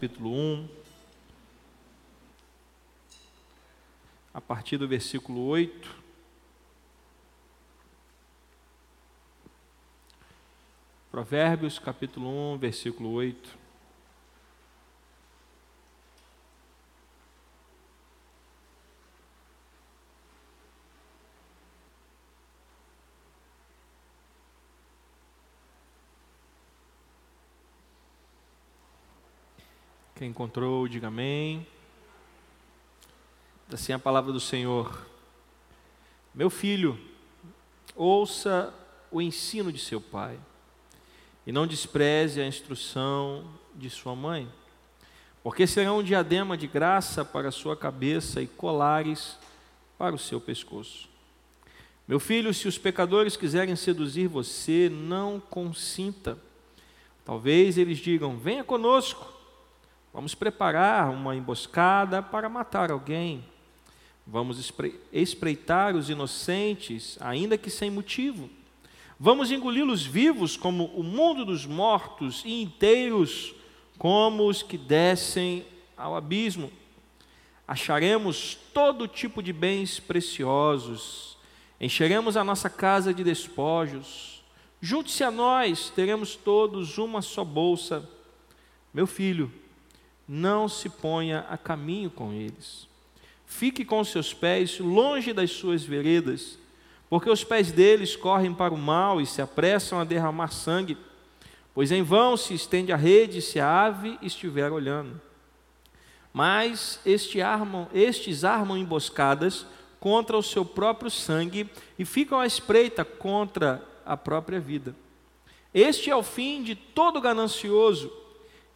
capítulo 1, a partir do versículo 8. Provérbios, capítulo 1, versículo 8. Quem encontrou, diga amém. Assim a palavra do Senhor. Meu filho, ouça o ensino de seu pai, e não despreze a instrução de sua mãe, porque será um diadema de graça para sua cabeça e colares para o seu pescoço. Meu filho, se os pecadores quiserem seduzir você, não consinta. Talvez eles digam: Venha conosco Vamos preparar uma emboscada para matar alguém. Vamos espreitar os inocentes, ainda que sem motivo. Vamos engoli-los vivos como o mundo dos mortos e inteiros como os que descem ao abismo. Acharemos todo tipo de bens preciosos, encheremos a nossa casa de despojos. Junte-se a nós, teremos todos uma só bolsa. Meu filho, não se ponha a caminho com eles. Fique com seus pés longe das suas veredas, porque os pés deles correm para o mal e se apressam a derramar sangue, pois em vão se estende a rede se a ave estiver olhando. Mas este armam, estes armam emboscadas contra o seu próprio sangue e ficam à espreita contra a própria vida. Este é o fim de todo ganancioso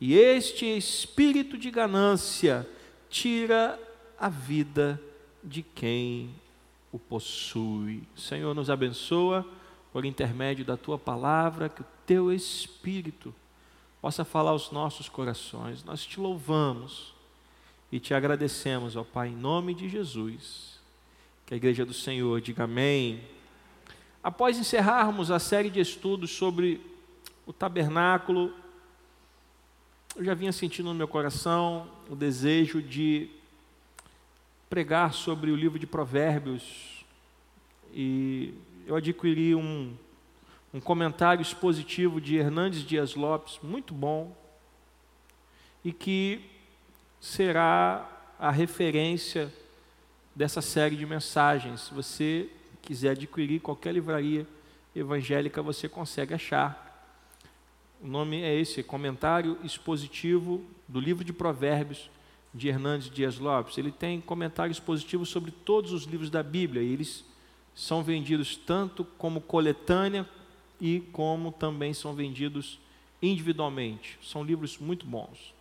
e este espírito de ganância tira a vida de quem o possui. Senhor, nos abençoa por intermédio da tua palavra, que o teu espírito possa falar aos nossos corações. Nós te louvamos e te agradecemos, ó Pai, em nome de Jesus. Que a igreja do Senhor diga amém. Após encerrarmos a série de estudos sobre o tabernáculo, eu já vinha sentindo no meu coração o desejo de pregar sobre o livro de Provérbios e eu adquiri um, um comentário expositivo de Hernandes Dias Lopes, muito bom, e que será a referência dessa série de mensagens. Se você quiser adquirir qualquer livraria evangélica, você consegue achar. O nome é esse, Comentário Expositivo do Livro de Provérbios de Hernandes Dias Lopes. Ele tem comentário expositivo sobre todos os livros da Bíblia, e eles são vendidos tanto como coletânea e como também são vendidos individualmente. São livros muito bons.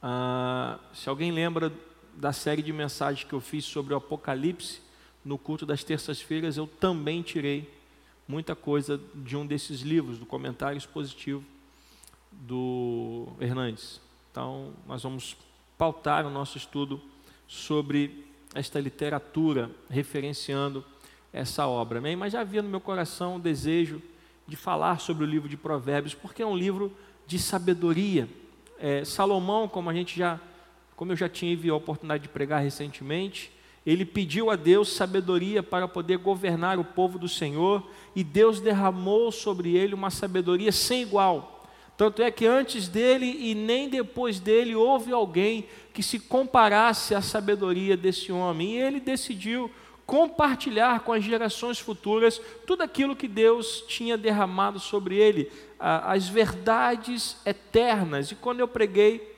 Ah, se alguém lembra da série de mensagens que eu fiz sobre o Apocalipse, no culto das terças-feiras, eu também tirei muita coisa de um desses livros, do comentário expositivo do Hernandes. Então, nós vamos pautar o nosso estudo sobre esta literatura, referenciando essa obra. Amém? Mas já havia no meu coração o desejo de falar sobre o livro de Provérbios, porque é um livro de sabedoria. É, Salomão, como a gente já, como eu já tive a oportunidade de pregar recentemente, ele pediu a Deus sabedoria para poder governar o povo do Senhor, e Deus derramou sobre ele uma sabedoria sem igual. Tanto é que antes dele e nem depois dele houve alguém que se comparasse à sabedoria desse homem, e ele decidiu compartilhar com as gerações futuras tudo aquilo que Deus tinha derramado sobre ele, as verdades eternas. E quando eu preguei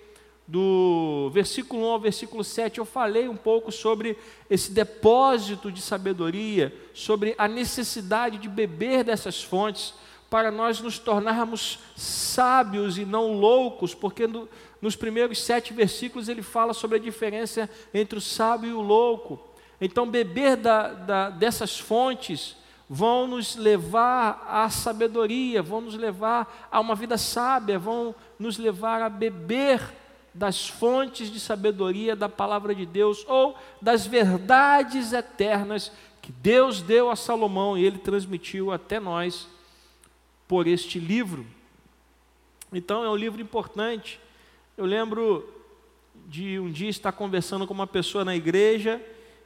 do versículo 1 ao versículo 7, eu falei um pouco sobre esse depósito de sabedoria, sobre a necessidade de beber dessas fontes para nós nos tornarmos sábios e não loucos, porque no, nos primeiros sete versículos ele fala sobre a diferença entre o sábio e o louco. Então, beber da, da, dessas fontes vão nos levar à sabedoria, vão nos levar a uma vida sábia, vão nos levar a beber das fontes de sabedoria da palavra de Deus ou das verdades eternas que Deus deu a Salomão e ele transmitiu até nós por este livro. Então é um livro importante Eu lembro de um dia estar conversando com uma pessoa na igreja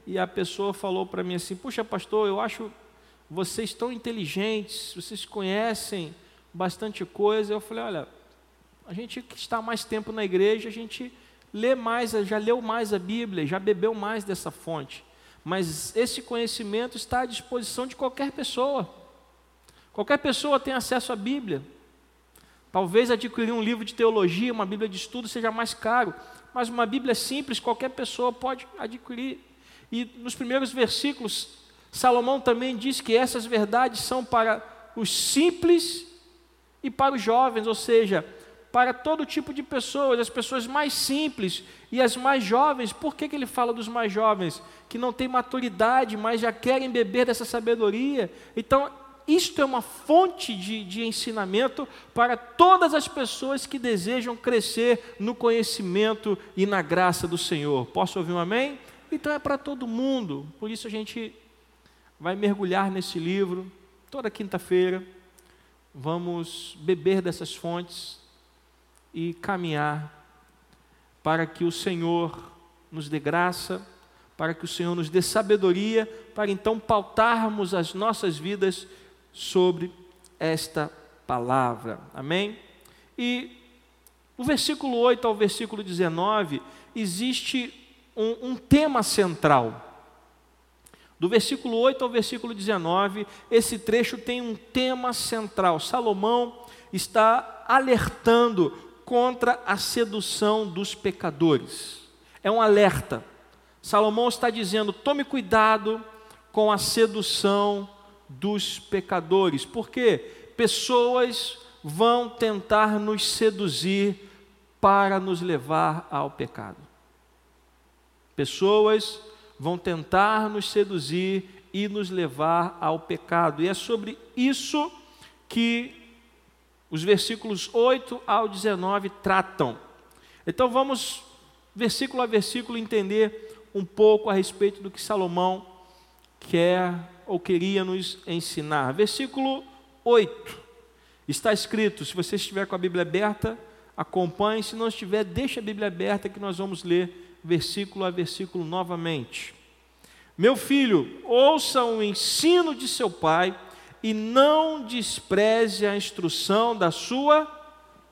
e a pessoa falou para mim assim: Puxa, pastor, eu acho vocês tão inteligentes, vocês conhecem bastante coisa. Eu falei: Olha, a gente que está mais tempo na igreja, a gente lê mais, já leu mais a Bíblia, já bebeu mais dessa fonte. Mas esse conhecimento está à disposição de qualquer pessoa. Qualquer pessoa tem acesso à Bíblia. Talvez adquirir um livro de teologia, uma Bíblia de estudo seja mais caro, mas uma Bíblia simples qualquer pessoa pode adquirir. E nos primeiros versículos, Salomão também diz que essas verdades são para os simples e para os jovens, ou seja, para todo tipo de pessoas, as pessoas mais simples e as mais jovens. Por que, que ele fala dos mais jovens? Que não têm maturidade, mas já querem beber dessa sabedoria. Então, isto é uma fonte de, de ensinamento para todas as pessoas que desejam crescer no conhecimento e na graça do Senhor. Posso ouvir um amém? Então é para todo mundo. Por isso a gente vai mergulhar nesse livro toda quinta-feira. Vamos beber dessas fontes e caminhar para que o Senhor nos dê graça, para que o Senhor nos dê sabedoria, para então pautarmos as nossas vidas sobre esta palavra. Amém? E o versículo 8 ao versículo 19 existe um, um tema central. Do versículo 8 ao versículo 19, esse trecho tem um tema central. Salomão está alertando contra a sedução dos pecadores. É um alerta. Salomão está dizendo: tome cuidado com a sedução dos pecadores, porque pessoas vão tentar nos seduzir para nos levar ao pecado. Pessoas vão tentar nos seduzir e nos levar ao pecado. E é sobre isso que os versículos 8 ao 19 tratam. Então vamos, versículo a versículo, entender um pouco a respeito do que Salomão quer ou queria nos ensinar. Versículo 8 está escrito: se você estiver com a Bíblia aberta, acompanhe, se não estiver, deixe a Bíblia aberta que nós vamos ler versículo a versículo novamente. Meu filho, ouça o ensino de seu pai e não despreze a instrução da sua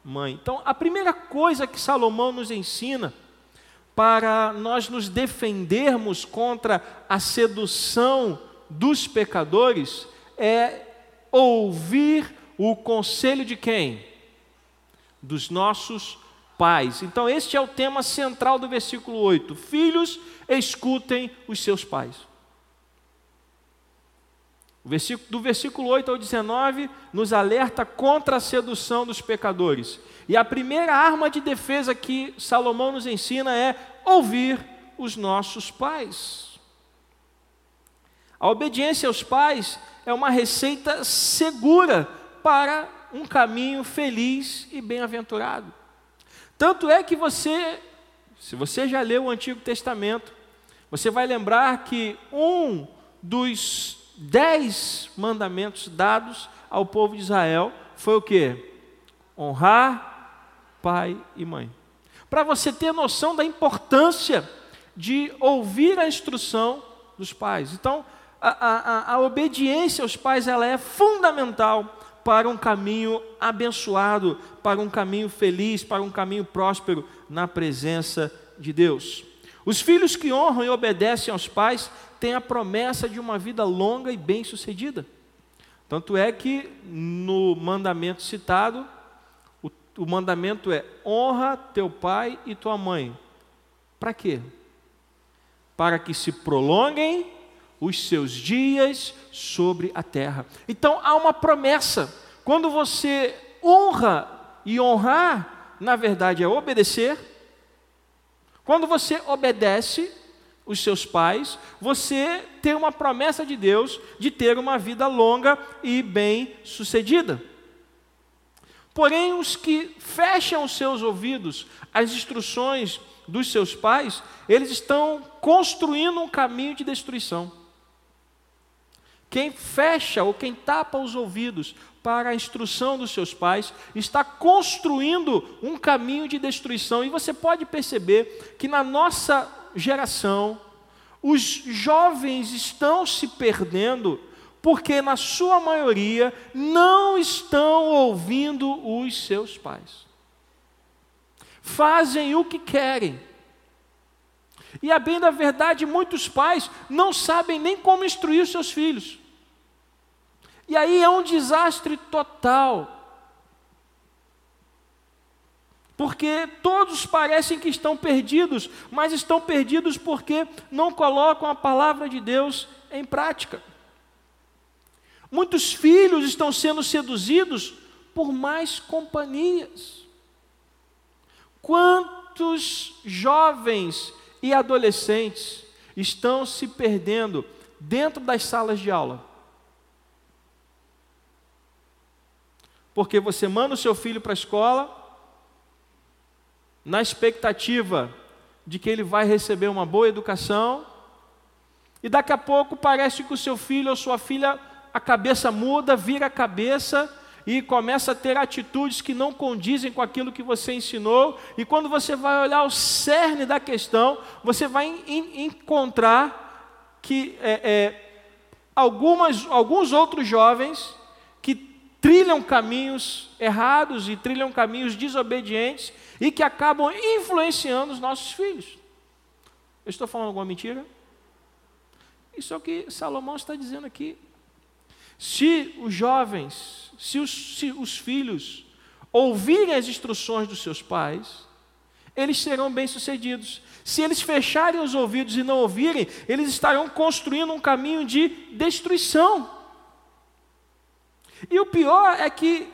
mãe. Então, a primeira coisa que Salomão nos ensina para nós nos defendermos contra a sedução dos pecadores é ouvir o conselho de quem? Dos nossos pais. Então, este é o tema central do versículo 8. Filhos, escutem os seus pais. Do versículo 8 ao 19 nos alerta contra a sedução dos pecadores. E a primeira arma de defesa que Salomão nos ensina é ouvir os nossos pais. A obediência aos pais é uma receita segura para um caminho feliz e bem-aventurado. Tanto é que você, se você já leu o Antigo Testamento, você vai lembrar que um dos dez mandamentos dados ao povo de Israel foi o que? Honrar pai e mãe. Para você ter noção da importância de ouvir a instrução dos pais. Então, a, a, a obediência aos pais ela é fundamental para um caminho abençoado, para um caminho feliz, para um caminho próspero na presença de Deus. Os filhos que honram e obedecem aos pais têm a promessa de uma vida longa e bem-sucedida. Tanto é que no mandamento citado, o, o mandamento é: honra teu pai e tua mãe. Para quê? Para que se prolonguem os seus dias sobre a terra. Então há uma promessa. Quando você honra e honrar, na verdade é obedecer, quando você obedece os seus pais, você tem uma promessa de Deus de ter uma vida longa e bem-sucedida. Porém, os que fecham os seus ouvidos às instruções dos seus pais, eles estão construindo um caminho de destruição. Quem fecha ou quem tapa os ouvidos para a instrução dos seus pais, está construindo um caminho de destruição. E você pode perceber que na nossa geração, os jovens estão se perdendo porque, na sua maioria, não estão ouvindo os seus pais. Fazem o que querem. E, a bem da verdade, muitos pais não sabem nem como instruir seus filhos. E aí é um desastre total. Porque todos parecem que estão perdidos, mas estão perdidos porque não colocam a palavra de Deus em prática. Muitos filhos estão sendo seduzidos por mais companhias. Quantos jovens e adolescentes estão se perdendo dentro das salas de aula? Porque você manda o seu filho para a escola na expectativa de que ele vai receber uma boa educação, e daqui a pouco parece que o seu filho ou sua filha, a cabeça muda, vira a cabeça e começa a ter atitudes que não condizem com aquilo que você ensinou, e quando você vai olhar o cerne da questão, você vai encontrar que é, é, algumas, alguns outros jovens trilham caminhos errados e trilham caminhos desobedientes e que acabam influenciando os nossos filhos. Eu estou falando alguma mentira? Isso é o que Salomão está dizendo aqui. Se os jovens, se os, se os filhos ouvirem as instruções dos seus pais, eles serão bem-sucedidos. Se eles fecharem os ouvidos e não ouvirem, eles estarão construindo um caminho de destruição. E o pior é que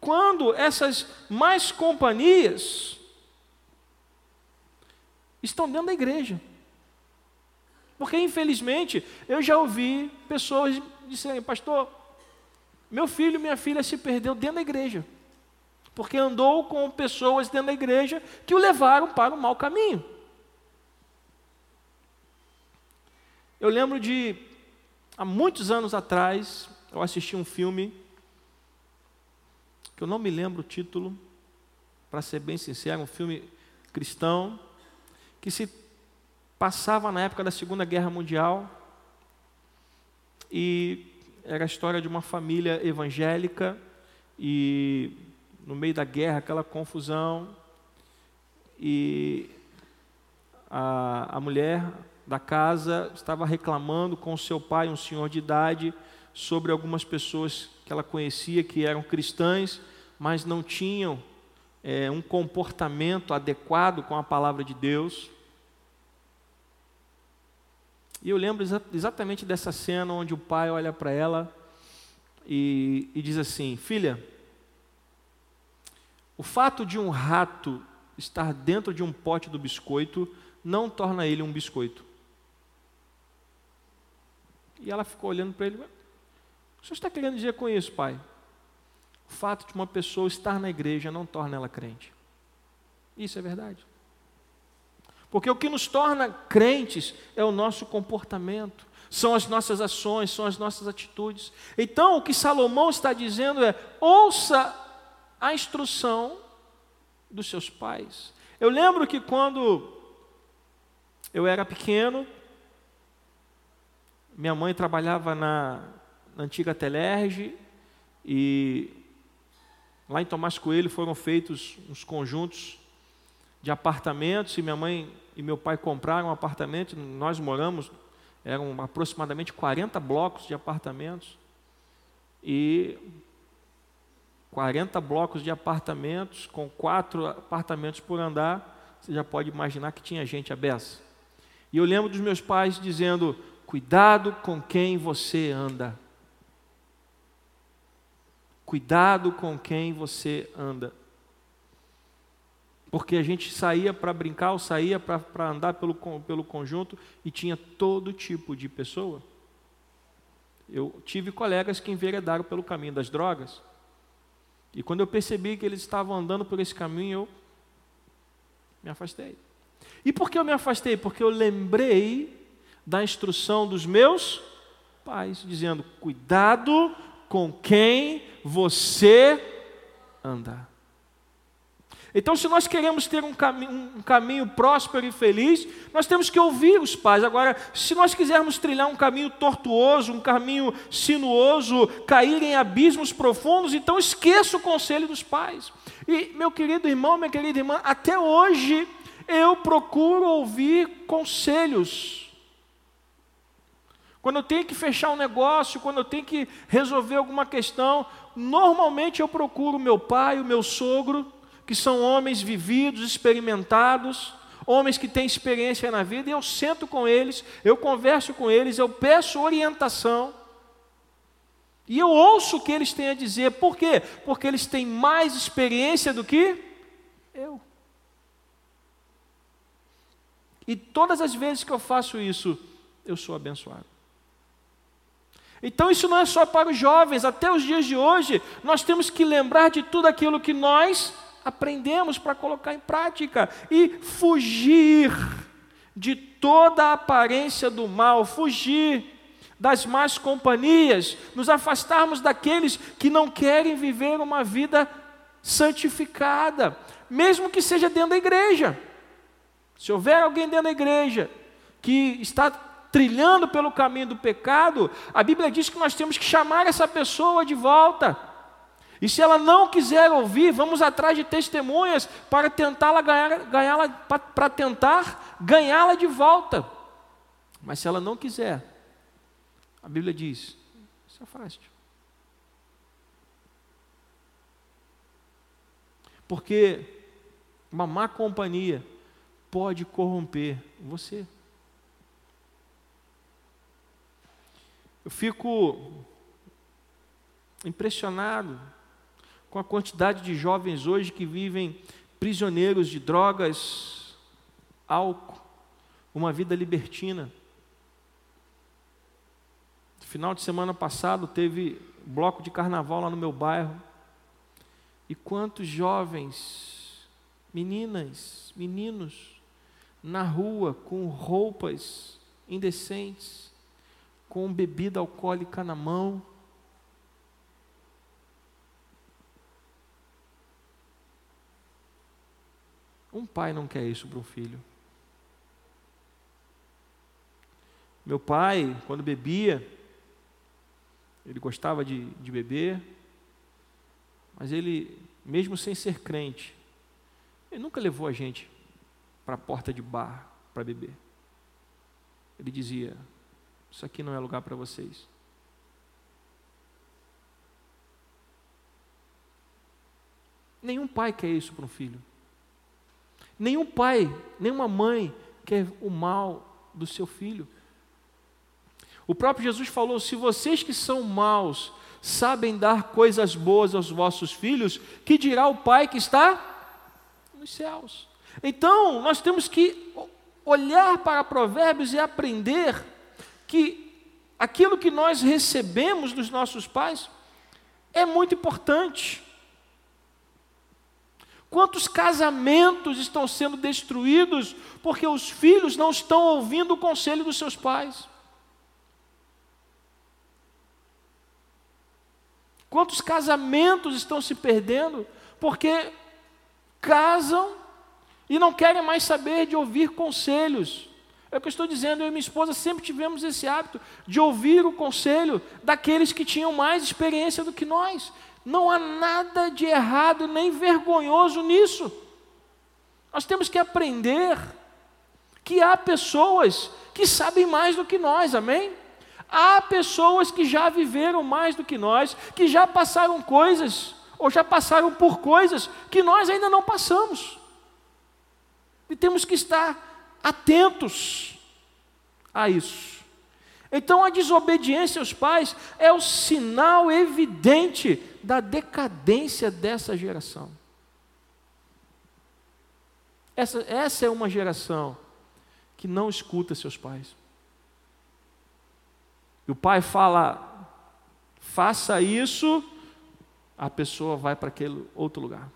quando essas mais companhias estão dentro da igreja. Porque, infelizmente, eu já ouvi pessoas dizerem, pastor, meu filho minha filha se perdeu dentro da igreja. Porque andou com pessoas dentro da igreja que o levaram para o mau caminho. Eu lembro de, há muitos anos atrás, eu assisti um filme, que eu não me lembro o título, para ser bem sincero, um filme cristão, que se passava na época da Segunda Guerra Mundial, e era a história de uma família evangélica, e no meio da guerra, aquela confusão, e a, a mulher da casa estava reclamando com seu pai, um senhor de idade, sobre algumas pessoas que ela conhecia que eram cristãs, mas não tinham é, um comportamento adequado com a palavra de Deus. E eu lembro exa exatamente dessa cena onde o pai olha para ela e, e diz assim: Filha, o fato de um rato estar dentro de um pote do biscoito não torna ele um biscoito. E ela ficou olhando para ele: o senhor está querendo dizer com isso, pai? O fato de uma pessoa estar na igreja não torna ela crente. Isso é verdade. Porque o que nos torna crentes é o nosso comportamento, são as nossas ações, são as nossas atitudes. Então, o que Salomão está dizendo é: ouça a instrução dos seus pais. Eu lembro que quando eu era pequeno, minha mãe trabalhava na na antiga Telerge, e lá em Tomás Coelho foram feitos uns conjuntos de apartamentos, e minha mãe e meu pai compraram um apartamento, nós moramos, eram aproximadamente 40 blocos de apartamentos, e 40 blocos de apartamentos, com quatro apartamentos por andar, você já pode imaginar que tinha gente abessa. E eu lembro dos meus pais dizendo: cuidado com quem você anda. Cuidado com quem você anda. Porque a gente saía para brincar, ou saía para andar pelo, pelo conjunto e tinha todo tipo de pessoa. Eu tive colegas que enveredaram pelo caminho das drogas. E quando eu percebi que eles estavam andando por esse caminho, eu me afastei. E por que eu me afastei? Porque eu lembrei da instrução dos meus pais, dizendo: cuidado com quem você anda. Então, se nós queremos ter um caminho, um caminho próspero e feliz, nós temos que ouvir os pais. Agora, se nós quisermos trilhar um caminho tortuoso, um caminho sinuoso, cair em abismos profundos, então esqueça o conselho dos pais. E, meu querido irmão, minha querida irmã, até hoje eu procuro ouvir conselhos. Quando eu tenho que fechar um negócio, quando eu tenho que resolver alguma questão, normalmente eu procuro meu pai, o meu sogro, que são homens vividos, experimentados, homens que têm experiência na vida, e eu sento com eles, eu converso com eles, eu peço orientação. E eu ouço o que eles têm a dizer. Por quê? Porque eles têm mais experiência do que eu. E todas as vezes que eu faço isso, eu sou abençoado. Então isso não é só para os jovens, até os dias de hoje, nós temos que lembrar de tudo aquilo que nós aprendemos para colocar em prática e fugir de toda a aparência do mal, fugir das más companhias, nos afastarmos daqueles que não querem viver uma vida santificada, mesmo que seja dentro da igreja. Se houver alguém dentro da igreja que está trilhando pelo caminho do pecado, a Bíblia diz que nós temos que chamar essa pessoa de volta e se ela não quiser ouvir, vamos atrás de testemunhas para tentá-la ganhar, ganhá-la, para tentar ganhá-la de volta. Mas se ela não quiser, a Bíblia diz: se afaste. Porque uma má companhia pode corromper você. Eu fico impressionado com a quantidade de jovens hoje que vivem prisioneiros de drogas, álcool, uma vida libertina. Final de semana passado teve bloco de carnaval lá no meu bairro. E quantos jovens, meninas, meninos, na rua com roupas indecentes, com bebida alcoólica na mão, Um pai não quer isso para um filho. Meu pai, quando bebia, ele gostava de, de beber, mas ele, mesmo sem ser crente, ele nunca levou a gente para a porta de bar para beber. Ele dizia: Isso aqui não é lugar para vocês. Nenhum pai quer isso para um filho. Nenhum pai, nenhuma mãe quer o mal do seu filho. O próprio Jesus falou: se vocês que são maus sabem dar coisas boas aos vossos filhos, que dirá o Pai que está nos céus? Então, nós temos que olhar para Provérbios e aprender que aquilo que nós recebemos dos nossos pais é muito importante. Quantos casamentos estão sendo destruídos porque os filhos não estão ouvindo o conselho dos seus pais? Quantos casamentos estão se perdendo porque casam e não querem mais saber de ouvir conselhos? É o que eu estou dizendo, eu e minha esposa sempre tivemos esse hábito de ouvir o conselho daqueles que tinham mais experiência do que nós. Não há nada de errado nem vergonhoso nisso. Nós temos que aprender que há pessoas que sabem mais do que nós, amém? Há pessoas que já viveram mais do que nós, que já passaram coisas, ou já passaram por coisas que nós ainda não passamos. E temos que estar atentos a isso. Então a desobediência aos pais é o sinal evidente da decadência dessa geração. Essa, essa é uma geração que não escuta seus pais. E o pai fala, faça isso, a pessoa vai para aquele outro lugar.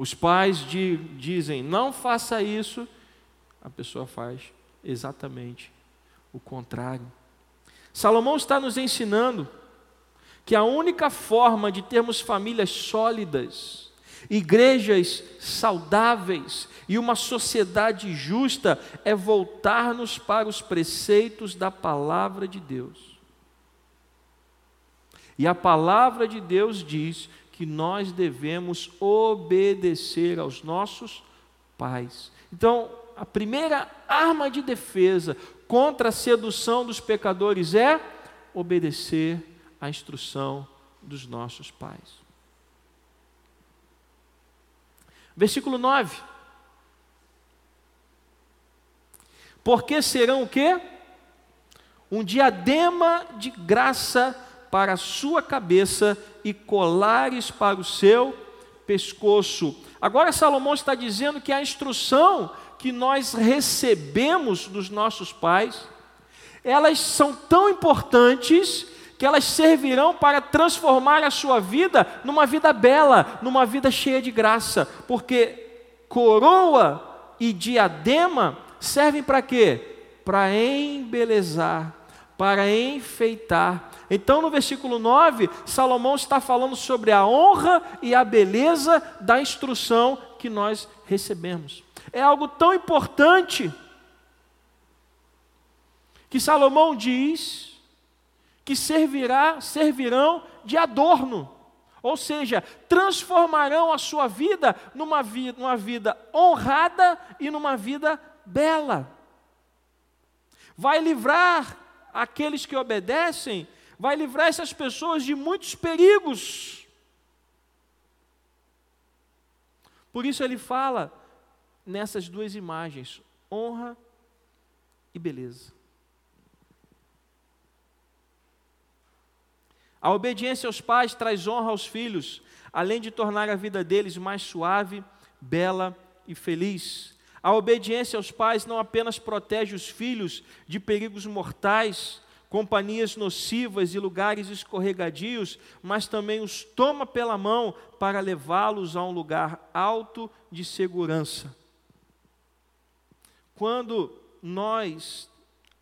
Os pais de, dizem, não faça isso, a pessoa faz exatamente o contrário. Salomão está nos ensinando que a única forma de termos famílias sólidas, igrejas saudáveis e uma sociedade justa é voltar-nos para os preceitos da palavra de Deus. E a palavra de Deus diz que nós devemos obedecer aos nossos pais. Então, a primeira arma de defesa contra a sedução dos pecadores é obedecer à instrução dos nossos pais. Versículo 9. Porque serão o quê? Um diadema de graça para a sua cabeça e colares para o seu pescoço. Agora Salomão está dizendo que a instrução que nós recebemos dos nossos pais, elas são tão importantes que elas servirão para transformar a sua vida numa vida bela, numa vida cheia de graça, porque coroa e diadema servem para quê? Para embelezar, para enfeitar. Então, no versículo 9, Salomão está falando sobre a honra e a beleza da instrução que nós recebemos. É algo tão importante que Salomão diz que servirá, servirão de adorno. Ou seja, transformarão a sua vida numa, vida numa vida honrada e numa vida bela. Vai livrar aqueles que obedecem, vai livrar essas pessoas de muitos perigos. Por isso ele fala nessas duas imagens: honra e beleza. A obediência aos pais traz honra aos filhos, além de tornar a vida deles mais suave, bela e feliz. A obediência aos pais não apenas protege os filhos de perigos mortais, companhias nocivas e lugares escorregadios, mas também os toma pela mão para levá-los a um lugar alto de segurança. Quando nós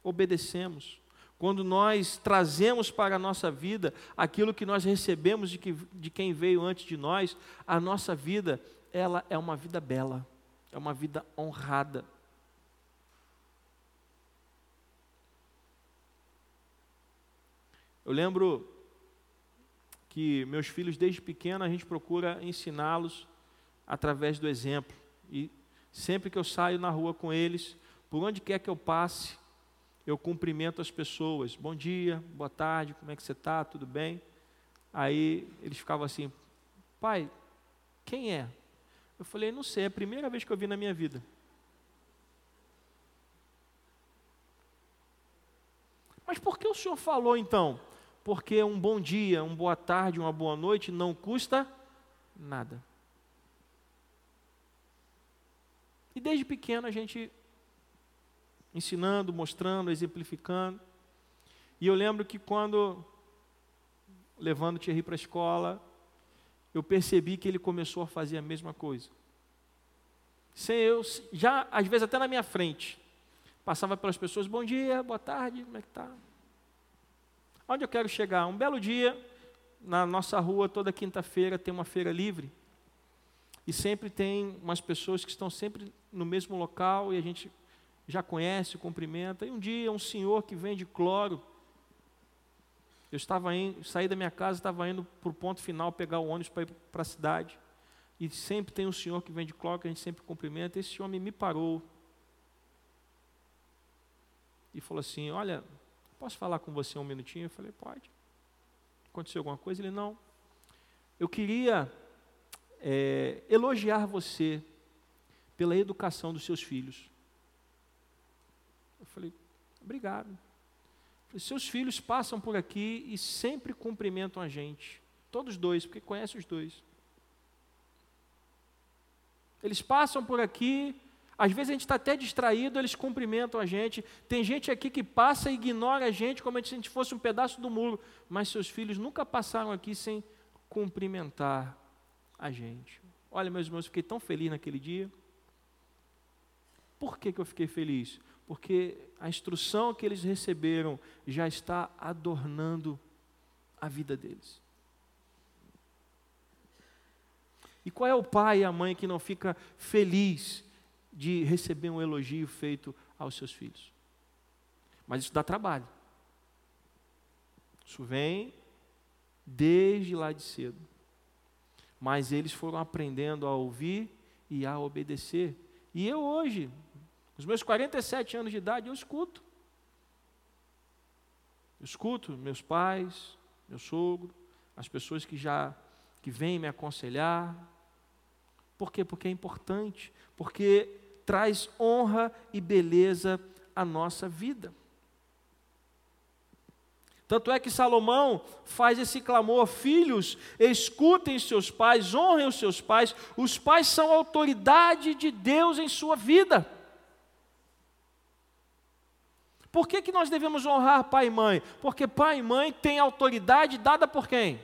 obedecemos, quando nós trazemos para a nossa vida aquilo que nós recebemos de, que, de quem veio antes de nós, a nossa vida, ela é uma vida bela, é uma vida honrada. Eu lembro que meus filhos, desde pequeno, a gente procura ensiná-los através do exemplo. E Sempre que eu saio na rua com eles, por onde quer que eu passe, eu cumprimento as pessoas. Bom dia, boa tarde, como é que você está? Tudo bem? Aí eles ficavam assim, pai, quem é? Eu falei, não sei, é a primeira vez que eu vi na minha vida. Mas por que o senhor falou então? Porque um bom dia, uma boa tarde, uma boa noite não custa nada. E desde pequeno a gente ensinando, mostrando, exemplificando. E eu lembro que quando levando o Thierry para a escola, eu percebi que ele começou a fazer a mesma coisa. Sem eu, já às vezes até na minha frente, passava pelas pessoas, bom dia, boa tarde, como é que tá? Onde eu quero chegar? Um belo dia, na nossa rua, toda quinta-feira tem uma feira livre. E sempre tem umas pessoas que estão sempre no mesmo local e a gente já conhece, cumprimenta. E um dia um senhor que vende cloro, eu estava indo, saí da minha casa, estava indo para o ponto final pegar o ônibus para ir para a cidade. E sempre tem um senhor que vende cloro que a gente sempre cumprimenta. Esse homem me parou e falou assim: Olha, posso falar com você um minutinho? Eu falei: Pode. Aconteceu alguma coisa? Ele não. Eu queria é, elogiar você pela educação dos seus filhos. Eu falei, obrigado. Seus filhos passam por aqui e sempre cumprimentam a gente. Todos dois, porque conhece os dois. Eles passam por aqui, às vezes a gente está até distraído, eles cumprimentam a gente. Tem gente aqui que passa e ignora a gente como se a gente fosse um pedaço do muro, mas seus filhos nunca passaram aqui sem cumprimentar a gente. Olha, meus irmãos, fiquei tão feliz naquele dia. Por que, que eu fiquei feliz? Porque a instrução que eles receberam já está adornando a vida deles. E qual é o pai e a mãe que não fica feliz de receber um elogio feito aos seus filhos? Mas isso dá trabalho. Isso vem desde lá de cedo. Mas eles foram aprendendo a ouvir e a obedecer. E eu hoje, os meus 47 anos de idade, eu escuto. Eu escuto meus pais, meu sogro, as pessoas que já que vêm me aconselhar. Por quê? Porque é importante, porque traz honra e beleza à nossa vida. Tanto é que Salomão faz esse clamor: filhos, escutem seus pais, honrem os seus pais, os pais são autoridade de Deus em sua vida. Por que, que nós devemos honrar pai e mãe? Porque pai e mãe têm autoridade dada por quem?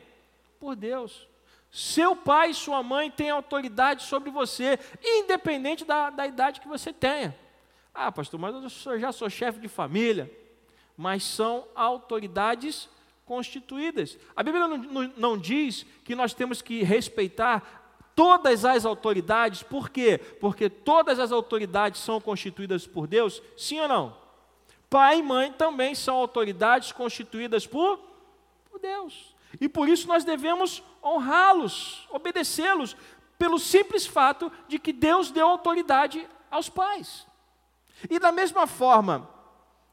Por Deus. Seu pai e sua mãe têm autoridade sobre você, independente da, da idade que você tenha. Ah, pastor, mas eu sou, já sou chefe de família mas são autoridades constituídas. A Bíblia não, não, não, diz que nós temos que respeitar todas as autoridades, por quê? Porque todas as autoridades são constituídas por Deus, sim ou não? Pai e mãe também são autoridades constituídas por, por Deus. E por isso nós devemos honrá-los, obedecê-los, pelo simples fato de que Deus deu autoridade aos pais. E da mesma forma,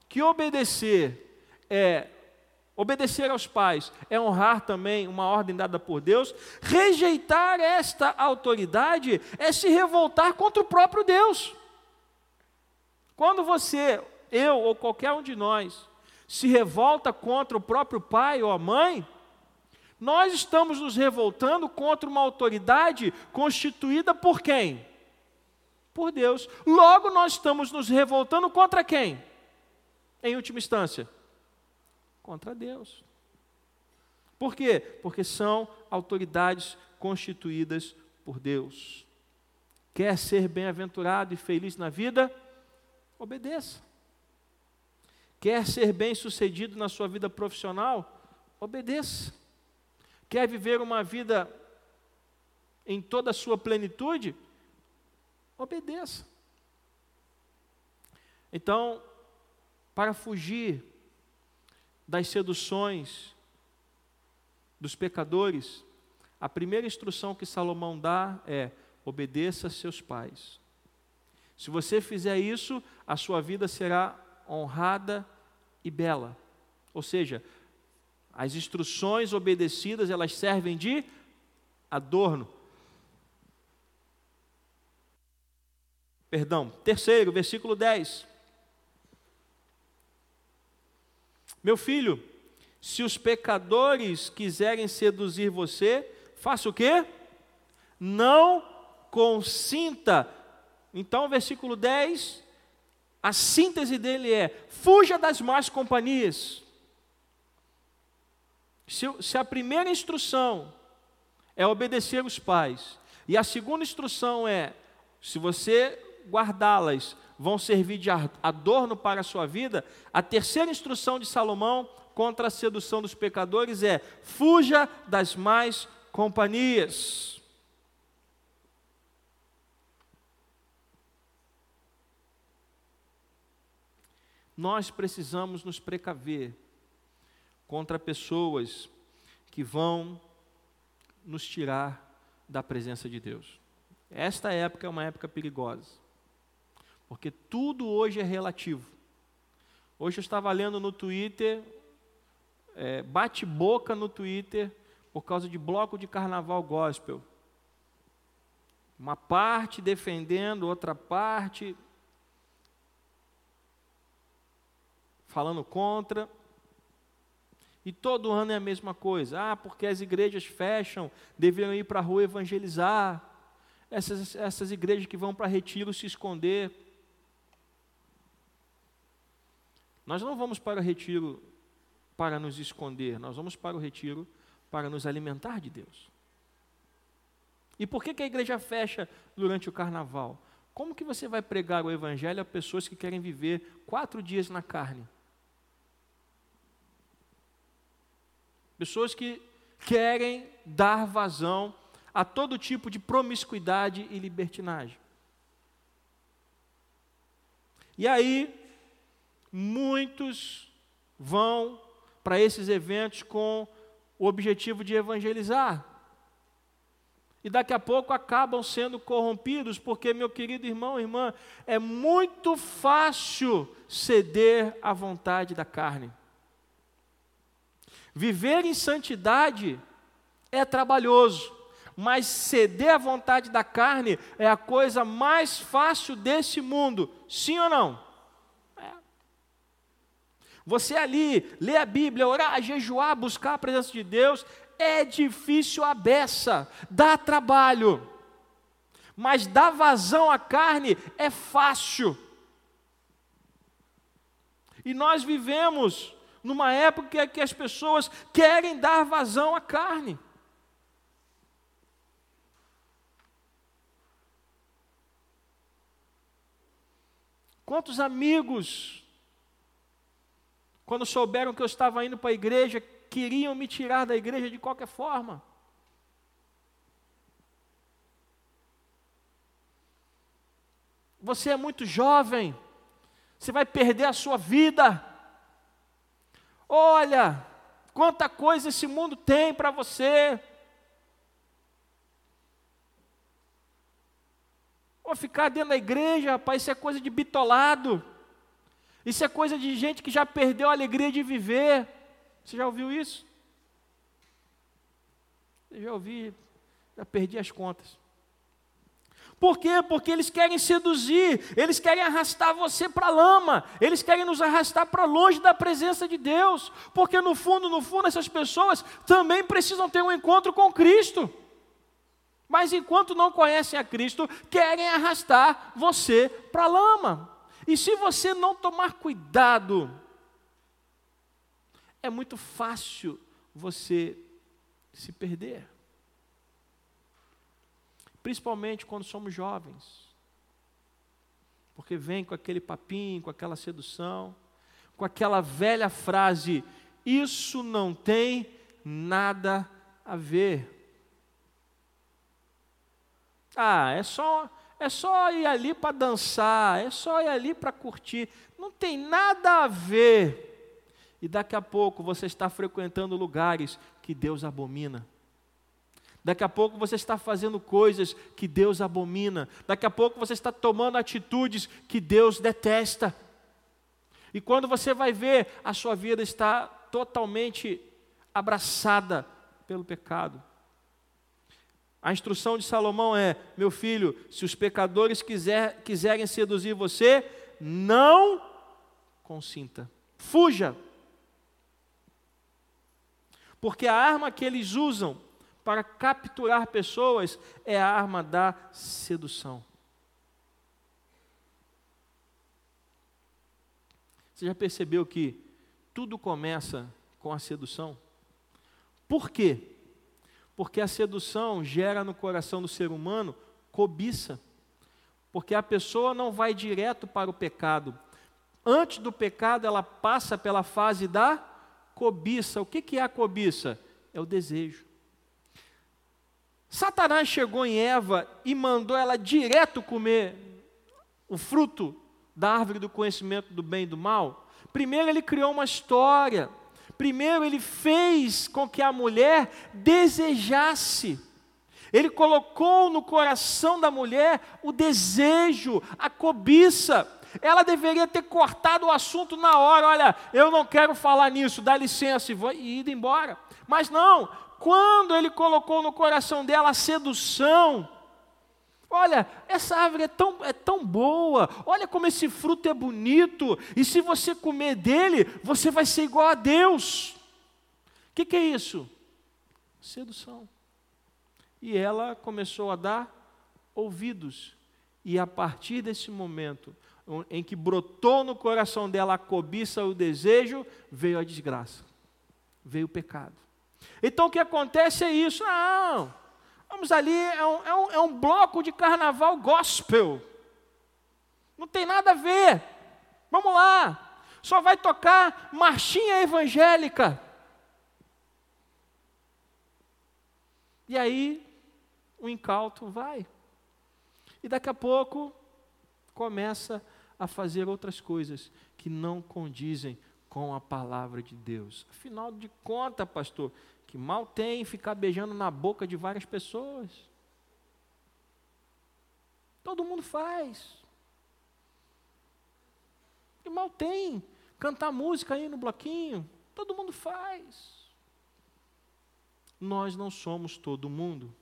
que obedecer é obedecer aos pais é honrar também uma ordem dada por Deus, rejeitar esta autoridade é se revoltar contra o próprio Deus. Quando você, eu ou qualquer um de nós, se revolta contra o próprio pai ou a mãe, nós estamos nos revoltando contra uma autoridade constituída por quem? Por Deus. Logo, nós estamos nos revoltando contra quem? em última instância? Contra Deus. Por quê? Porque são autoridades constituídas por Deus. Quer ser bem-aventurado e feliz na vida? Obedeça. Quer ser bem-sucedido na sua vida profissional? Obedeça. Quer viver uma vida em toda a sua plenitude? Obedeça. Então, para fugir das seduções dos pecadores, a primeira instrução que Salomão dá é: obedeça a seus pais. Se você fizer isso, a sua vida será honrada e bela. Ou seja, as instruções obedecidas, elas servem de adorno. Perdão, terceiro, versículo 10. Meu filho, se os pecadores quiserem seduzir você, faça o quê? Não consinta. Então, versículo 10, a síntese dele é: fuja das más companhias. Se, se a primeira instrução é obedecer os pais, e a segunda instrução é: se você guardá-las, vão servir de adorno para a sua vida, a terceira instrução de Salomão contra a sedução dos pecadores é: fuja das más companhias. Nós precisamos nos precaver contra pessoas que vão nos tirar da presença de Deus. Esta época é uma época perigosa. Porque tudo hoje é relativo. Hoje eu estava lendo no Twitter, é, bate-boca no Twitter, por causa de bloco de carnaval gospel. Uma parte defendendo, outra parte falando contra. E todo ano é a mesma coisa. Ah, porque as igrejas fecham, deveriam ir para a rua evangelizar. Essas, essas igrejas que vão para retiro se esconder. Nós não vamos para o retiro para nos esconder, nós vamos para o retiro para nos alimentar de Deus. E por que, que a igreja fecha durante o carnaval? Como que você vai pregar o Evangelho a pessoas que querem viver quatro dias na carne? Pessoas que querem dar vazão a todo tipo de promiscuidade e libertinagem. E aí, muitos vão para esses eventos com o objetivo de evangelizar. E daqui a pouco acabam sendo corrompidos, porque, meu querido irmão irmã, é muito fácil ceder à vontade da carne. Viver em santidade é trabalhoso, mas ceder à vontade da carne é a coisa mais fácil desse mundo, sim ou não? É. Você ali, ler a Bíblia, orar, jejuar, buscar a presença de Deus, é difícil a beça, dá trabalho, mas dar vazão à carne é fácil. E nós vivemos numa época que as pessoas querem dar vazão à carne. Quantos amigos, quando souberam que eu estava indo para a igreja, queriam me tirar da igreja de qualquer forma? Você é muito jovem, você vai perder a sua vida. Olha, quanta coisa esse mundo tem para você. Ficar dentro da igreja, rapaz, isso é coisa de bitolado. Isso é coisa de gente que já perdeu a alegria de viver. Você já ouviu isso? Eu já ouvi, já perdi as contas. Por quê? Porque eles querem seduzir, eles querem arrastar você para a lama, eles querem nos arrastar para longe da presença de Deus, porque no fundo, no fundo, essas pessoas também precisam ter um encontro com Cristo. Mas enquanto não conhecem a Cristo, querem arrastar você para a lama. E se você não tomar cuidado, é muito fácil você se perder principalmente quando somos jovens. Porque vem com aquele papinho, com aquela sedução, com aquela velha frase: Isso não tem nada a ver. Ah, é só, é só ir ali para dançar, é só ir ali para curtir. Não tem nada a ver. E daqui a pouco você está frequentando lugares que Deus abomina. Daqui a pouco você está fazendo coisas que Deus abomina. Daqui a pouco você está tomando atitudes que Deus detesta. E quando você vai ver, a sua vida está totalmente abraçada pelo pecado. A instrução de Salomão é: meu filho, se os pecadores quiser, quiserem seduzir você, não consinta, fuja. Porque a arma que eles usam para capturar pessoas é a arma da sedução. Você já percebeu que tudo começa com a sedução? Por quê? Porque a sedução gera no coração do ser humano cobiça. Porque a pessoa não vai direto para o pecado. Antes do pecado, ela passa pela fase da cobiça. O que é a cobiça? É o desejo. Satanás chegou em Eva e mandou ela direto comer o fruto da árvore do conhecimento do bem e do mal. Primeiro ele criou uma história. Primeiro ele fez com que a mulher desejasse. Ele colocou no coração da mulher o desejo, a cobiça. Ela deveria ter cortado o assunto na hora. Olha, eu não quero falar nisso, dá licença e, vou, e ir embora. Mas não, quando ele colocou no coração dela a sedução, olha, essa árvore é tão, é tão boa, olha como esse fruto é bonito, e se você comer dele, você vai ser igual a Deus. O que, que é isso? Sedução. E ela começou a dar ouvidos, e a partir desse momento, em que brotou no coração dela a cobiça, o desejo, veio a desgraça, veio o pecado. Então o que acontece é isso. Não, vamos ali, é um, é um, é um bloco de carnaval gospel. Não tem nada a ver. Vamos lá. Só vai tocar marchinha evangélica. E aí, o incauto vai. E daqui a pouco, começa a fazer outras coisas que não condizem com a palavra de Deus. Afinal de contas, pastor, que mal tem ficar beijando na boca de várias pessoas. Todo mundo faz. Que mal tem cantar música aí no bloquinho. Todo mundo faz. Nós não somos todo mundo.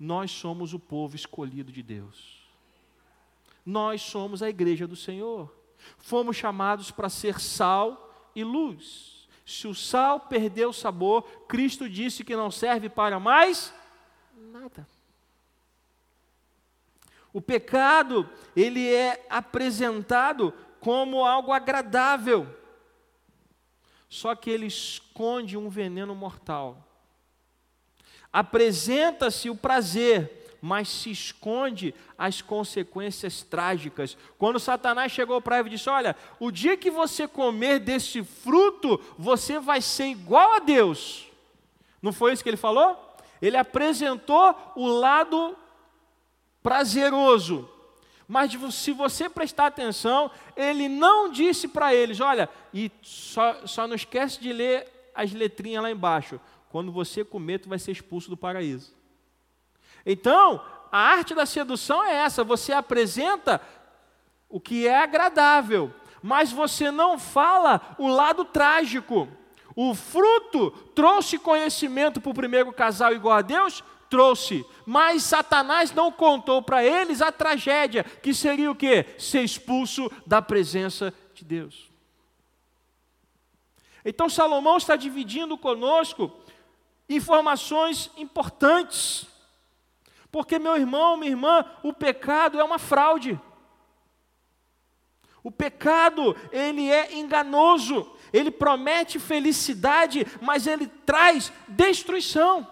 Nós somos o povo escolhido de Deus. Nós somos a igreja do Senhor. Fomos chamados para ser sal e luz. Se o sal perdeu o sabor, Cristo disse que não serve para mais nada. O pecado, ele é apresentado como algo agradável. Só que ele esconde um veneno mortal. Apresenta-se o prazer, mas se esconde as consequências trágicas. Quando Satanás chegou para Eva e disse: Olha, o dia que você comer desse fruto, você vai ser igual a Deus. Não foi isso que ele falou? Ele apresentou o lado prazeroso. Mas se você prestar atenção, ele não disse para eles: olha, e só, só não esquece de ler as letrinhas lá embaixo. Quando você comer, tu vai ser expulso do paraíso. Então, a arte da sedução é essa: você apresenta o que é agradável, mas você não fala o lado trágico. O fruto trouxe conhecimento para o primeiro casal igual a Deus? Trouxe, mas Satanás não contou para eles a tragédia, que seria o quê? Ser expulso da presença de Deus. Então Salomão está dividindo conosco informações importantes porque, meu irmão, minha irmã, o pecado é uma fraude. O pecado, ele é enganoso. Ele promete felicidade, mas ele traz destruição.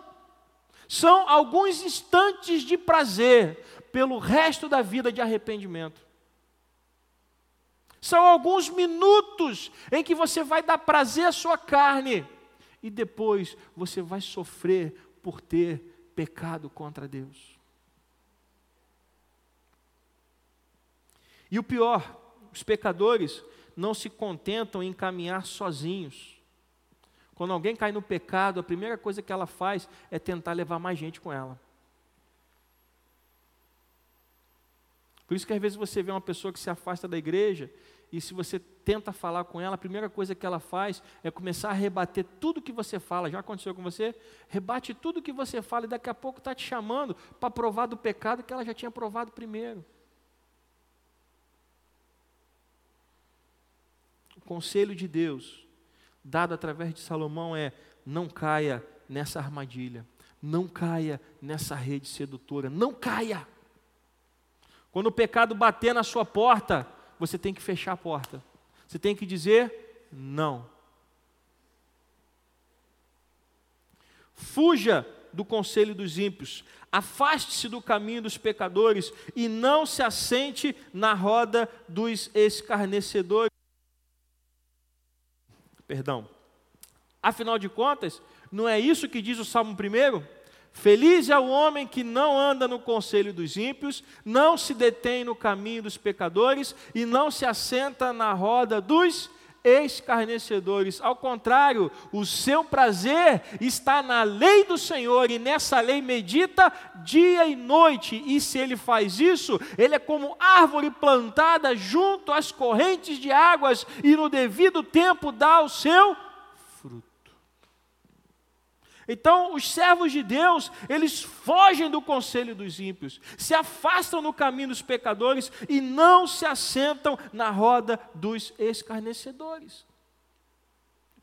São alguns instantes de prazer pelo resto da vida de arrependimento. São alguns minutos em que você vai dar prazer à sua carne e depois você vai sofrer por ter pecado contra Deus. E o pior, os pecadores não se contentam em caminhar sozinhos. Quando alguém cai no pecado, a primeira coisa que ela faz é tentar levar mais gente com ela. Por isso que às vezes você vê uma pessoa que se afasta da igreja e se você tenta falar com ela, a primeira coisa que ela faz é começar a rebater tudo que você fala. Já aconteceu com você? Rebate tudo que você fala e daqui a pouco está te chamando para provar do pecado que ela já tinha provado primeiro. conselho de Deus, dado através de Salomão, é: não caia nessa armadilha, não caia nessa rede sedutora, não caia. Quando o pecado bater na sua porta, você tem que fechar a porta, você tem que dizer não. Fuja do conselho dos ímpios, afaste-se do caminho dos pecadores e não se assente na roda dos escarnecedores. Perdão. Afinal de contas, não é isso que diz o Salmo 1? Feliz é o homem que não anda no conselho dos ímpios, não se detém no caminho dos pecadores e não se assenta na roda dos escarnecedores. Ao contrário, o seu prazer está na lei do Senhor e nessa lei medita dia e noite. E se ele faz isso, ele é como árvore plantada junto às correntes de águas e no devido tempo dá o seu então, os servos de Deus, eles fogem do conselho dos ímpios, se afastam no caminho dos pecadores e não se assentam na roda dos escarnecedores.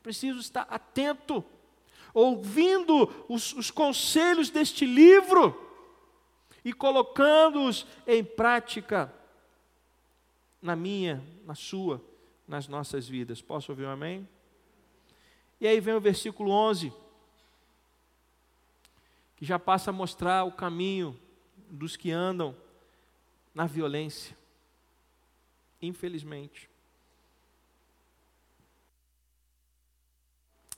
Preciso estar atento, ouvindo os, os conselhos deste livro e colocando-os em prática na minha, na sua, nas nossas vidas. Posso ouvir um amém? E aí vem o versículo 11 já passa a mostrar o caminho dos que andam na violência. infelizmente.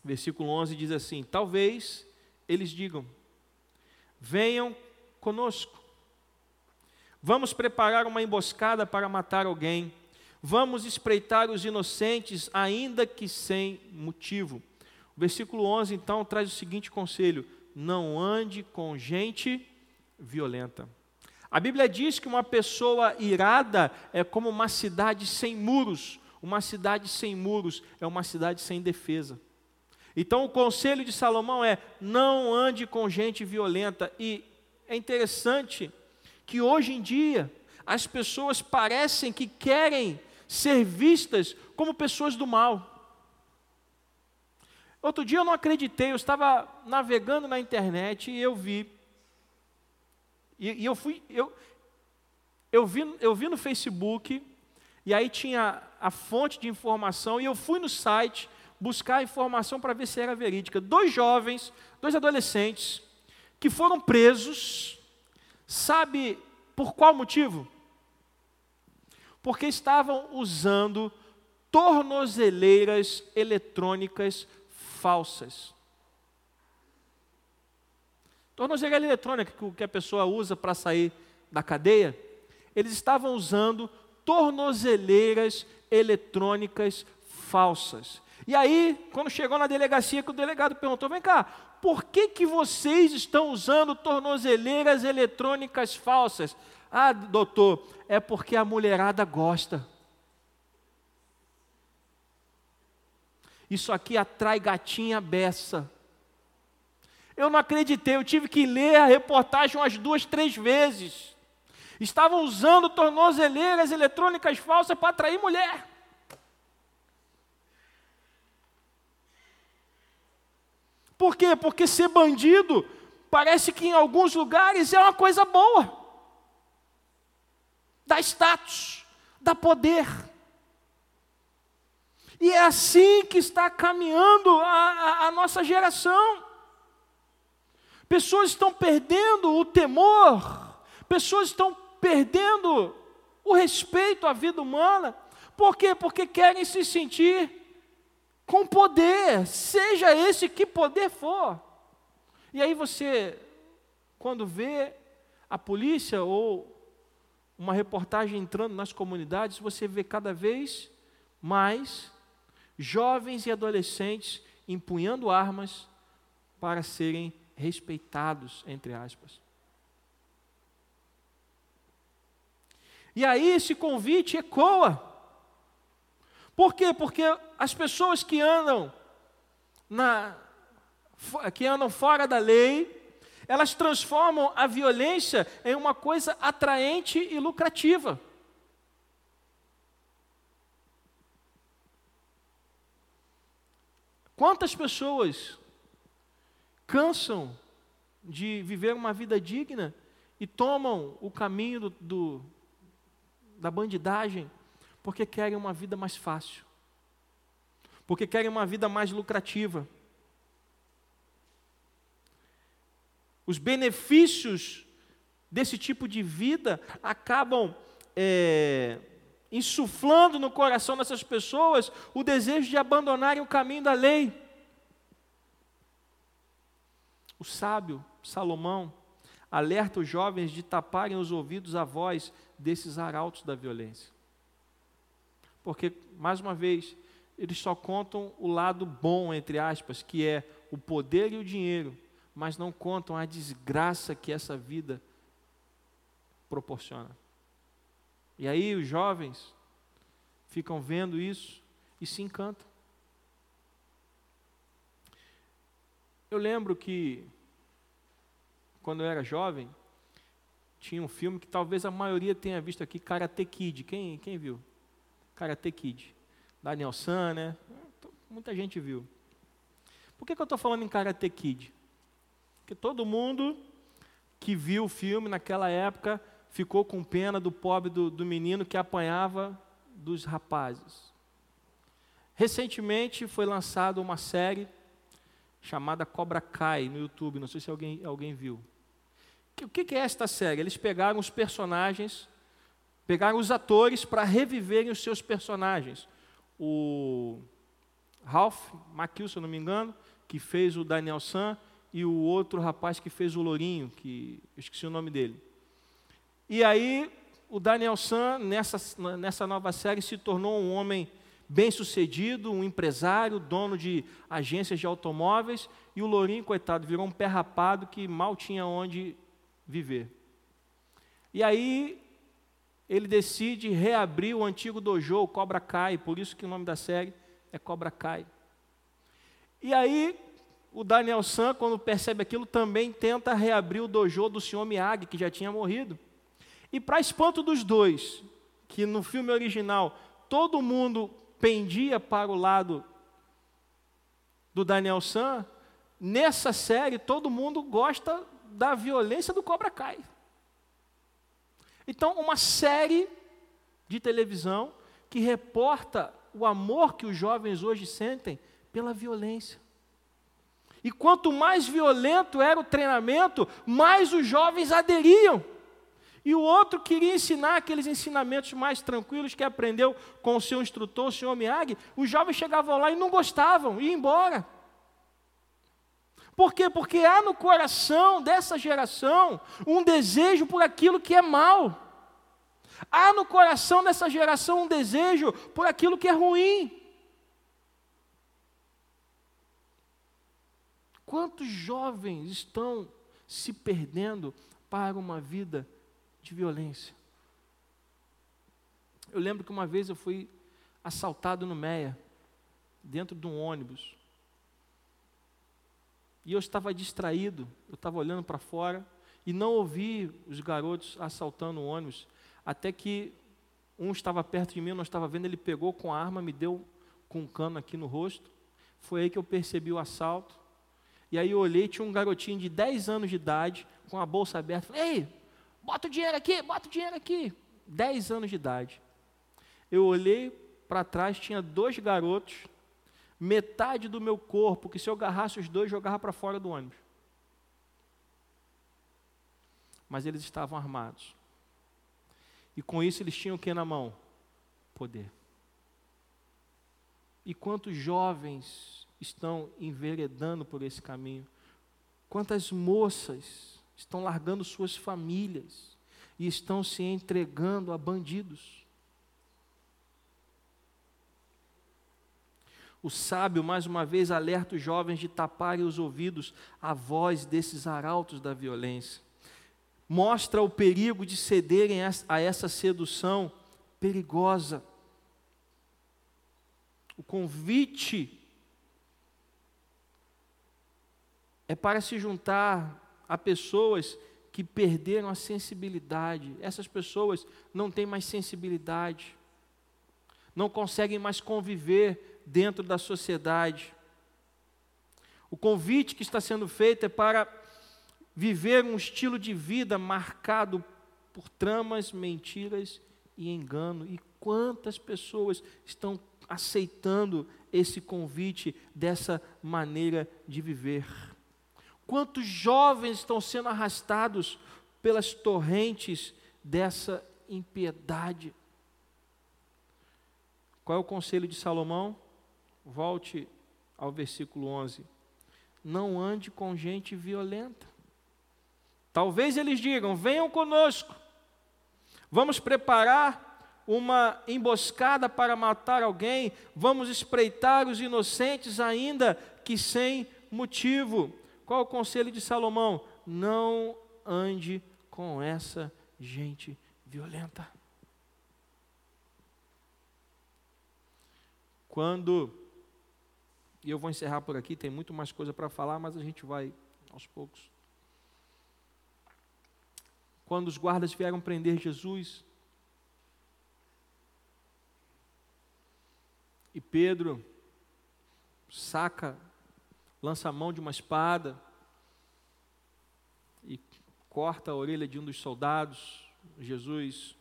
Versículo 11 diz assim: Talvez eles digam: Venham conosco, vamos preparar uma emboscada para matar alguém, vamos espreitar os inocentes, ainda que sem motivo. O versículo 11 então traz o seguinte conselho: Não ande com gente violenta. A Bíblia diz que uma pessoa irada é como uma cidade sem muros. Uma cidade sem muros é uma cidade sem defesa. Então o conselho de Salomão é: não ande com gente violenta. E é interessante que hoje em dia as pessoas parecem que querem ser vistas como pessoas do mal. Outro dia eu não acreditei, eu estava navegando na internet e eu vi e, e eu fui, eu, eu, vi, eu vi no Facebook, e aí tinha a fonte de informação, e eu fui no site buscar a informação para ver se era verídica. Dois jovens, dois adolescentes, que foram presos, sabe por qual motivo? Porque estavam usando tornozeleiras eletrônicas falsas. Tornozeleira eletrônica que a pessoa usa para sair da cadeia, eles estavam usando tornozeleiras eletrônicas falsas. E aí, quando chegou na delegacia, que o delegado perguntou: vem cá, por que, que vocês estão usando tornozeleiras eletrônicas falsas? Ah, doutor, é porque a mulherada gosta. Isso aqui atrai gatinha beça. Eu não acreditei, eu tive que ler a reportagem umas duas, três vezes. Estavam usando tornozeleiras eletrônicas falsas para atrair mulher. Por quê? Porque ser bandido parece que em alguns lugares é uma coisa boa. Dá status, dá poder. E é assim que está caminhando a, a, a nossa geração. Pessoas estão perdendo o temor, pessoas estão perdendo o respeito à vida humana. Por quê? Porque querem se sentir com poder, seja esse que poder for. E aí você, quando vê a polícia ou uma reportagem entrando nas comunidades, você vê cada vez mais jovens e adolescentes empunhando armas para serem respeitados, entre aspas. E aí esse convite ecoa. Por quê? Porque as pessoas que andam na que andam fora da lei, elas transformam a violência em uma coisa atraente e lucrativa. Quantas pessoas cansam de viver uma vida digna e tomam o caminho do, do, da bandidagem porque querem uma vida mais fácil, porque querem uma vida mais lucrativa. Os benefícios desse tipo de vida acabam é, insuflando no coração dessas pessoas o desejo de abandonarem o caminho da lei. O sábio Salomão alerta os jovens de taparem os ouvidos à voz desses arautos da violência. Porque, mais uma vez, eles só contam o lado bom, entre aspas, que é o poder e o dinheiro, mas não contam a desgraça que essa vida proporciona. E aí os jovens ficam vendo isso e se encantam. Eu lembro que quando eu era jovem, tinha um filme que talvez a maioria tenha visto aqui, Karate Kid. Quem, quem viu? Karate Kid. Daniel San, né? Muita gente viu. Por que, que eu estou falando em Karate Kid? Porque todo mundo que viu o filme naquela época ficou com pena do pobre do, do menino que apanhava dos rapazes. Recentemente foi lançada uma série chamada Cobra Kai no YouTube, não sei se alguém, alguém viu. O que é esta série? Eles pegaram os personagens pegaram os atores para reviverem os seus personagens. O Ralph Macchio, se eu não me engano, que fez o Daniel San, e o outro rapaz que fez o Lourinho, que eu esqueci o nome dele. E aí, o Daniel San, nessa, nessa nova série, se tornou um homem bem-sucedido, um empresário, dono de agências de automóveis, e o Lourinho, coitado, virou um pé rapado que mal tinha onde viver. E aí, ele decide reabrir o antigo dojo, o Cobra Kai, por isso que o nome da série é Cobra Kai. E aí, o Daniel San, quando percebe aquilo, também tenta reabrir o dojo do senhor Miyagi, que já tinha morrido. E para espanto dos dois, que no filme original todo mundo pendia para o lado do Daniel San, nessa série todo mundo gosta da violência do Cobra Kai. Então, uma série de televisão que reporta o amor que os jovens hoje sentem pela violência. E quanto mais violento era o treinamento, mais os jovens aderiam. E o outro queria ensinar aqueles ensinamentos mais tranquilos que aprendeu com o seu instrutor, o senhor Miyagi. Os jovens chegavam lá e não gostavam, iam embora. Por quê? Porque há no coração dessa geração um desejo por aquilo que é mal. Há no coração dessa geração um desejo por aquilo que é ruim. Quantos jovens estão se perdendo para uma vida de violência? Eu lembro que uma vez eu fui assaltado no Meia, dentro de um ônibus. E eu estava distraído, eu estava olhando para fora e não ouvi os garotos assaltando o ônibus, até que um estava perto de mim, eu não estava vendo, ele pegou com a arma, me deu com um cano aqui no rosto. Foi aí que eu percebi o assalto. E aí eu olhei, tinha um garotinho de 10 anos de idade, com a bolsa aberta. Falei, ei, bota o dinheiro aqui, bota o dinheiro aqui. 10 anos de idade. Eu olhei para trás, tinha dois garotos metade do meu corpo, que se eu agarrasse os dois, jogava para fora do ônibus. Mas eles estavam armados. E com isso eles tinham o que na mão? Poder. E quantos jovens estão enveredando por esse caminho? Quantas moças estão largando suas famílias e estão se entregando a bandidos? O sábio, mais uma vez, alerta os jovens de taparem os ouvidos à voz desses arautos da violência. Mostra o perigo de cederem a essa sedução perigosa. O convite é para se juntar a pessoas que perderam a sensibilidade. Essas pessoas não têm mais sensibilidade, não conseguem mais conviver dentro da sociedade. O convite que está sendo feito é para viver um estilo de vida marcado por tramas, mentiras e engano. E quantas pessoas estão aceitando esse convite dessa maneira de viver? Quantos jovens estão sendo arrastados pelas torrentes dessa impiedade? Qual é o conselho de Salomão? Volte ao versículo 11. Não ande com gente violenta. Talvez eles digam: venham conosco, vamos preparar uma emboscada para matar alguém, vamos espreitar os inocentes, ainda que sem motivo. Qual o conselho de Salomão? Não ande com essa gente violenta. Quando e eu vou encerrar por aqui, tem muito mais coisa para falar, mas a gente vai aos poucos. Quando os guardas vieram prender Jesus, e Pedro saca, lança a mão de uma espada e corta a orelha de um dos soldados. Jesus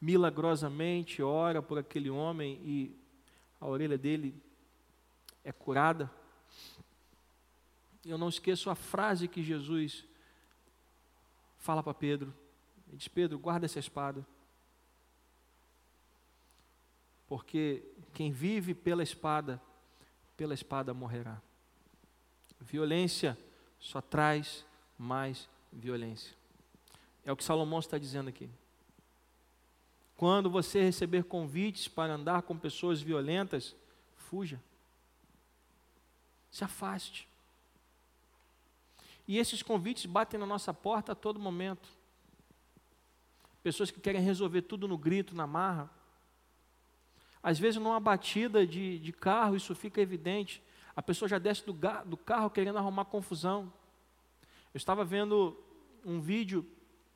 milagrosamente ora por aquele homem e a orelha dele é curada. Eu não esqueço a frase que Jesus fala para Pedro. Ele diz: Pedro, guarda essa espada. porque quem vive pela espada, pela espada morrerá. Violência só traz mais violência. É o que Salomão está dizendo aqui. Quando você receber convites para andar com pessoas violentas, fuja. Se afaste. E esses convites batem na nossa porta a todo momento. Pessoas que querem resolver tudo no grito, na marra. Às vezes, numa batida de, de carro, isso fica evidente. A pessoa já desce do, do carro querendo arrumar confusão. Eu estava vendo um vídeo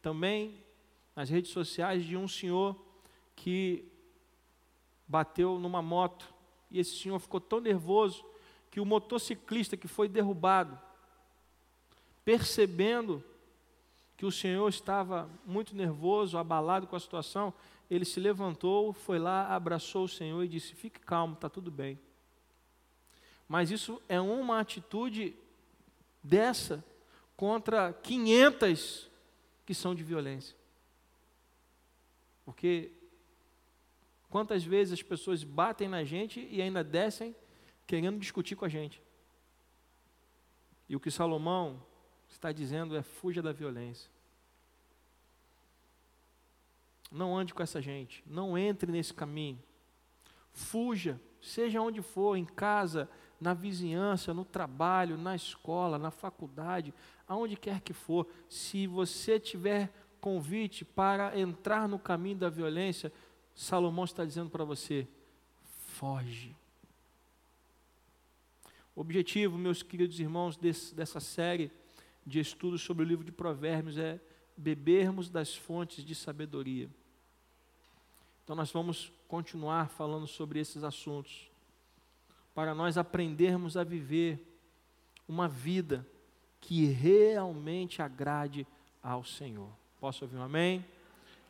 também nas redes sociais de um senhor que bateu numa moto. E esse senhor ficou tão nervoso que o motociclista que foi derrubado, percebendo que o senhor estava muito nervoso, abalado com a situação, ele se levantou, foi lá, abraçou o Senhor e disse: Fique calmo, está tudo bem. Mas isso é uma atitude dessa contra 500 que são de violência. Porque quantas vezes as pessoas batem na gente e ainda descem querendo discutir com a gente. E o que Salomão está dizendo é: fuja da violência. Não ande com essa gente, não entre nesse caminho. Fuja, seja onde for, em casa, na vizinhança, no trabalho, na escola, na faculdade, aonde quer que for. Se você tiver convite para entrar no caminho da violência, Salomão está dizendo para você: foge. O objetivo, meus queridos irmãos, desse, dessa série de estudos sobre o livro de Provérbios é bebermos das fontes de sabedoria. Então, nós vamos continuar falando sobre esses assuntos, para nós aprendermos a viver uma vida que realmente agrade ao Senhor. Posso ouvir um amém?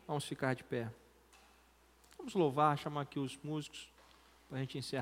Vamos ficar de pé. Vamos louvar, chamar aqui os músicos para a gente encerrar.